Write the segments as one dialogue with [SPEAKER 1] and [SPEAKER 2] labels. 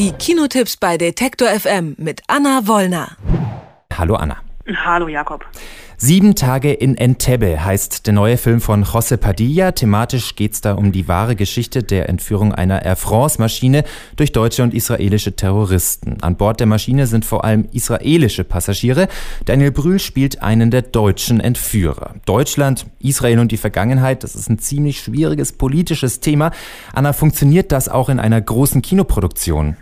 [SPEAKER 1] Die Kinotipps bei Detektor FM mit Anna Wollner.
[SPEAKER 2] Hallo Anna.
[SPEAKER 3] Hallo Jakob.
[SPEAKER 2] Sieben Tage in Entebbe heißt der neue Film von José Padilla. Thematisch geht es da um die wahre Geschichte der Entführung einer Air France-Maschine durch deutsche und israelische Terroristen. An Bord der Maschine sind vor allem israelische Passagiere. Daniel Brühl spielt einen der deutschen Entführer. Deutschland, Israel und die Vergangenheit, das ist ein ziemlich schwieriges politisches Thema. Anna, funktioniert das auch in einer großen Kinoproduktion?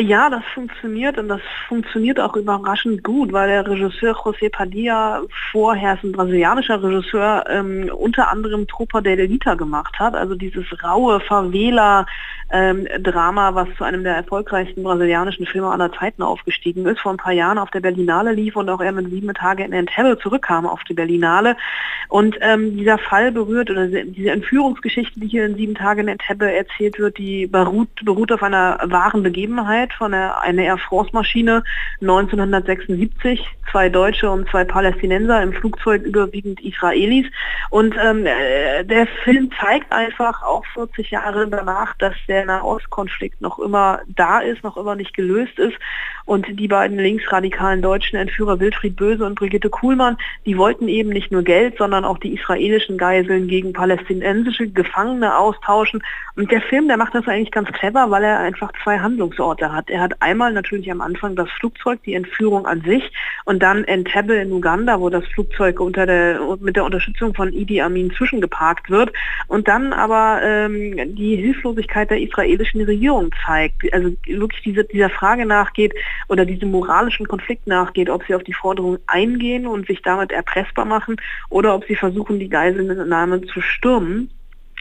[SPEAKER 3] Ja, das funktioniert und das funktioniert auch überraschend gut, weil der Regisseur José Padilla vorher ist ein brasilianischer Regisseur, ähm, unter anderem Tropa de Elita gemacht hat, also dieses raue Favela ähm, Drama, was zu einem der erfolgreichsten brasilianischen Filme aller Zeiten aufgestiegen ist, vor ein paar Jahren auf der Berlinale lief und auch er mit sieben Tage in Entebbe zurückkam auf die Berlinale. Und ähm, dieser Fall berührt oder diese Entführungsgeschichte, die hier in sieben Tagen in Entebbe erzählt wird, die beruht, beruht auf einer wahren Begebenheit von der, einer Air France Maschine 1976, zwei Deutsche und zwei Palästinenser im Flugzeug überwiegend Israelis. Und ähm, äh, der Film zeigt einfach auch 40 Jahre danach, dass der Nahostkonflikt noch immer da ist, noch immer nicht gelöst ist. Und die beiden linksradikalen deutschen Entführer Wilfried Böse und Brigitte Kuhlmann, die wollten eben nicht nur Geld, sondern auch die israelischen Geiseln gegen palästinensische Gefangene austauschen. Und der Film, der macht das eigentlich ganz clever, weil er einfach zwei Handlungsorte hat. Er hat einmal natürlich am Anfang das Flugzeug, die Entführung an sich und dann Entebbe in Uganda, wo das Flugzeug unter der, mit der Unterstützung von Idi Amin zwischengeparkt wird und dann aber ähm, die Hilflosigkeit der israelischen Regierung zeigt. Also wirklich diese, dieser Frage nachgeht oder diesem moralischen Konflikt nachgeht, ob sie auf die Forderung eingehen und sich damit erpressbar machen oder ob sie versuchen, die Geiselnahme zu stürmen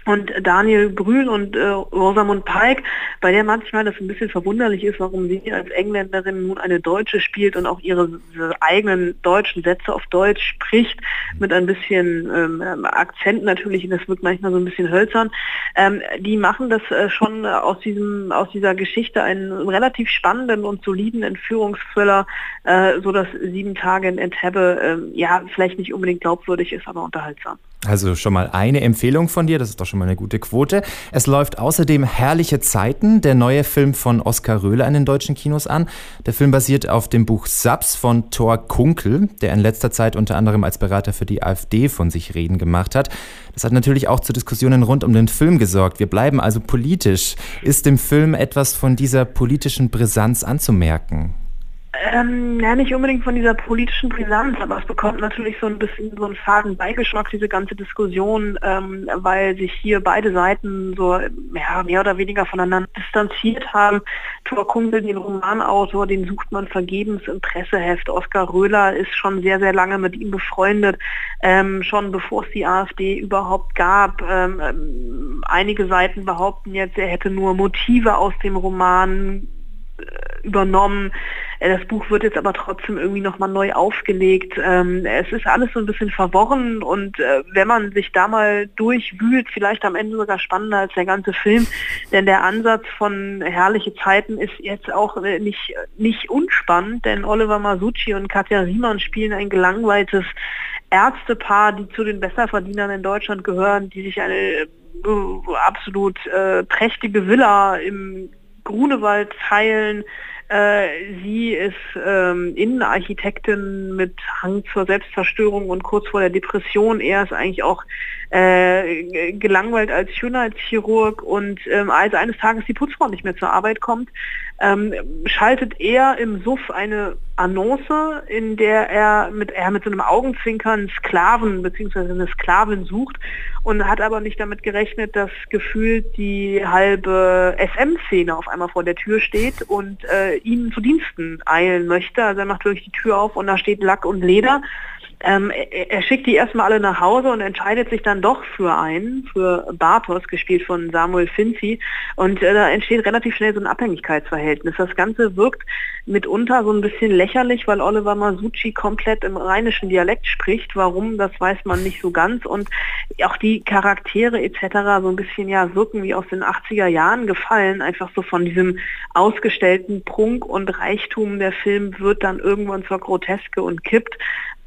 [SPEAKER 3] und Daniel Brühl und äh, Rosamund Pike, bei der manchmal das ein bisschen verwunderlich ist, warum sie als Engländerin nun eine Deutsche spielt und auch ihre, ihre eigenen deutschen Sätze auf Deutsch spricht, mit ein bisschen ähm, Akzent natürlich, das wirkt manchmal so ein bisschen hölzern. Ähm, die machen das äh, schon aus, diesem, aus dieser Geschichte einen relativ spannenden und soliden Entführungsthriller, äh, so dass sieben Tage in Entebbe äh, ja vielleicht nicht unbedingt glaubwürdig ist, aber unterhaltsam.
[SPEAKER 2] Also schon mal eine Empfehlung von dir, das ist doch schon mal eine gute Quote. Es läuft außerdem Herrliche Zeiten, der neue Film von Oskar Röhler in den deutschen Kinos an. Der Film basiert auf dem Buch Saps von Thor Kunkel, der in letzter Zeit unter anderem als Berater für die AfD von sich reden gemacht hat. Das hat natürlich auch zu Diskussionen rund um den Film gesorgt. Wir bleiben also politisch. Ist dem Film etwas von dieser politischen Brisanz anzumerken?
[SPEAKER 3] Ähm, ja, nicht unbedingt von dieser politischen Brisanz, aber es bekommt natürlich so ein bisschen so einen faden Beigeschmack, diese ganze Diskussion, ähm, weil sich hier beide Seiten so ja, mehr oder weniger voneinander distanziert haben. Thor Kumpel, den Romanautor, den sucht man vergebens im Presseheft. Oskar Röhler ist schon sehr, sehr lange mit ihm befreundet, ähm, schon bevor es die AfD überhaupt gab. Ähm, ähm, einige Seiten behaupten jetzt, er hätte nur Motive aus dem Roman äh, übernommen. Äh, das Buch wird jetzt aber trotzdem irgendwie nochmal neu aufgelegt. Ähm, es ist alles so ein bisschen verworren und äh, wenn man sich da mal durchwühlt, vielleicht am Ende sogar spannender als der ganze Film, denn der Ansatz von Herrliche Zeiten ist jetzt auch nicht, nicht unspannend, denn Oliver Masucci und Katja Riemann spielen ein gelangweiltes Ärztepaar, die zu den Besserverdienern in Deutschland gehören, die sich eine absolut äh, prächtige Villa im Grunewald teilen. Äh, sie ist ähm, Innenarchitektin mit Hang zur Selbstzerstörung und kurz vor der Depression. Er ist eigentlich auch äh, gelangweilt als Schönheitschirurg und ähm, als eines Tages die Putzfrau nicht mehr zur Arbeit kommt, ähm, schaltet er im Suff eine Annonce, in der er mit, er mit so einem Augenzwinkern Sklaven bzw. eine Sklavin sucht und hat aber nicht damit gerechnet, dass gefühlt die halbe SM-Szene auf einmal vor der Tür steht und äh, ihn zu Diensten eilen möchte. Also er macht wirklich die Tür auf und da steht Lack und Leder. Ähm, er, er, schickt die erstmal alle nach Hause und entscheidet sich dann doch für einen, für Bartos, gespielt von Samuel Finzi. Und äh, da entsteht relativ schnell so ein Abhängigkeitsverhältnis. Das Ganze wirkt mitunter so ein bisschen lächerlich, weil Oliver Masucci komplett im rheinischen Dialekt spricht. Warum, das weiß man nicht so ganz. Und auch die Charaktere etc. so ein bisschen ja wirken wie aus den 80er Jahren gefallen. Einfach so von diesem ausgestellten Prunk und Reichtum der Film wird dann irgendwann zur Groteske und kippt.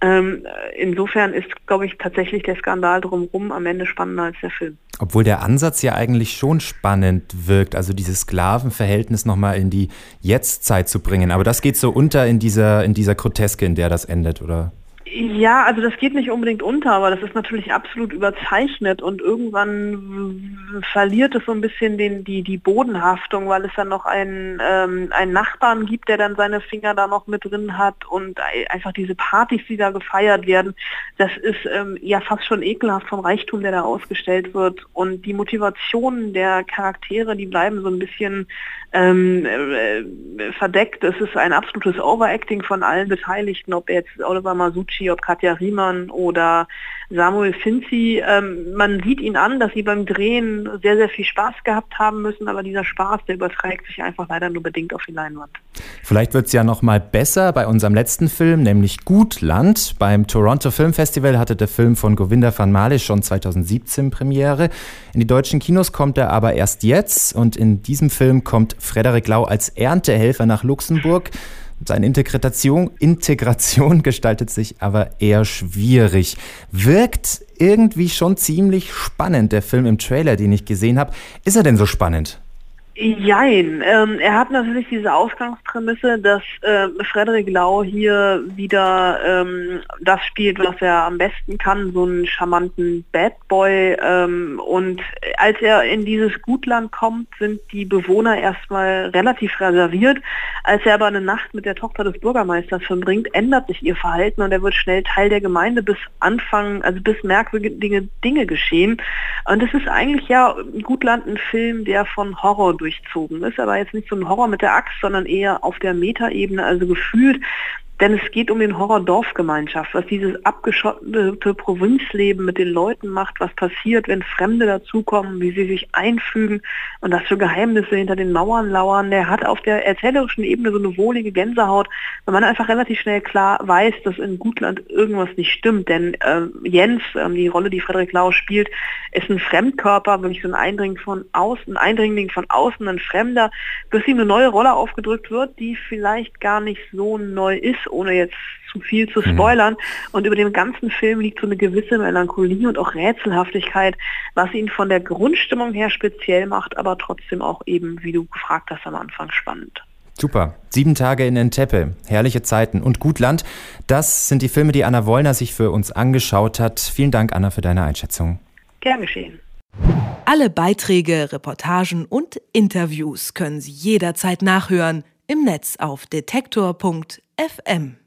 [SPEAKER 3] Ähm, insofern ist, glaube ich, tatsächlich der Skandal drumherum am Ende spannender als der Film.
[SPEAKER 2] Obwohl der Ansatz ja eigentlich schon spannend wirkt, also dieses Sklavenverhältnis nochmal in die Jetztzeit zu bringen. Aber das geht so unter in dieser, in dieser Groteske, in der das endet, oder?
[SPEAKER 3] Ja, also das geht nicht unbedingt unter, aber das ist natürlich absolut überzeichnet und irgendwann verliert es so ein bisschen den, die, die Bodenhaftung, weil es dann noch einen, ähm, einen Nachbarn gibt, der dann seine Finger da noch mit drin hat und einfach diese Partys, die da gefeiert werden, das ist ähm, ja fast schon ekelhaft vom Reichtum, der da ausgestellt wird und die Motivationen der Charaktere, die bleiben so ein bisschen ähm, äh, verdeckt. Es ist ein absolutes Overacting von allen Beteiligten, ob jetzt Oliver Masucci, ob Katja Riemann oder Samuel Finzi. Ähm, man sieht ihn an, dass sie beim Drehen sehr, sehr viel Spaß gehabt haben müssen, aber dieser Spaß, der überträgt sich einfach leider nur bedingt auf die Leinwand.
[SPEAKER 2] Vielleicht wird es ja noch mal besser bei unserem letzten Film, nämlich Gutland. Beim Toronto Film Festival hatte der Film von Govinda van Male schon 2017 Premiere. In die deutschen Kinos kommt er aber erst jetzt und in diesem Film kommt Frederik Lau als Erntehelfer nach Luxemburg. Seine Integration, Integration gestaltet sich aber eher schwierig. Wirkt irgendwie schon ziemlich spannend, der Film im Trailer, den ich gesehen habe. Ist er denn so spannend?
[SPEAKER 3] Jein. Ähm, er hat natürlich diese Ausgangsprämisse, dass äh, Frederik Lau hier wieder ähm, das spielt, was er am besten kann, so einen charmanten Bad Boy. Ähm, und als er in dieses Gutland kommt, sind die Bewohner erstmal relativ reserviert. Als er aber eine Nacht mit der Tochter des Bürgermeisters verbringt, ändert sich ihr Verhalten und er wird schnell Teil der Gemeinde bis Anfang, also bis merkwürdige Dinge geschehen. Und es ist eigentlich ja Gutland ein Film, der von Horror durch durchzogen. Ist, aber jetzt nicht so ein Horror mit der Axt, sondern eher auf der Metaebene, also gefühlt denn es geht um den Horror Dorfgemeinschaft, was dieses abgeschottete Provinzleben mit den Leuten macht, was passiert, wenn Fremde dazukommen, wie sie sich einfügen und was für Geheimnisse hinter den Mauern lauern. Der hat auf der erzählerischen Ebene so eine wohlige Gänsehaut, weil man einfach relativ schnell klar weiß, dass in Gutland irgendwas nicht stimmt. Denn äh, Jens, äh, die Rolle, die Frederik Lau spielt, ist ein Fremdkörper, wirklich so ein Eindringling von außen, ein Eindringling von außen, ein Fremder, bis ihm eine neue Rolle aufgedrückt wird, die vielleicht gar nicht so neu ist ohne jetzt zu viel zu mhm. spoilern. Mhm. Und über dem ganzen Film liegt so eine gewisse Melancholie und auch Rätselhaftigkeit, was ihn von der Grundstimmung her speziell macht, aber trotzdem auch eben, wie du gefragt hast am Anfang, spannend.
[SPEAKER 2] Super. Sieben Tage in Entepe, herrliche Zeiten und Gutland. Das sind die Filme, die Anna Wollner sich für uns angeschaut hat. Vielen Dank, Anna, für deine Einschätzung.
[SPEAKER 3] Gern geschehen.
[SPEAKER 1] Alle Beiträge, Reportagen und Interviews können Sie jederzeit nachhören im Netz auf detektor.fm.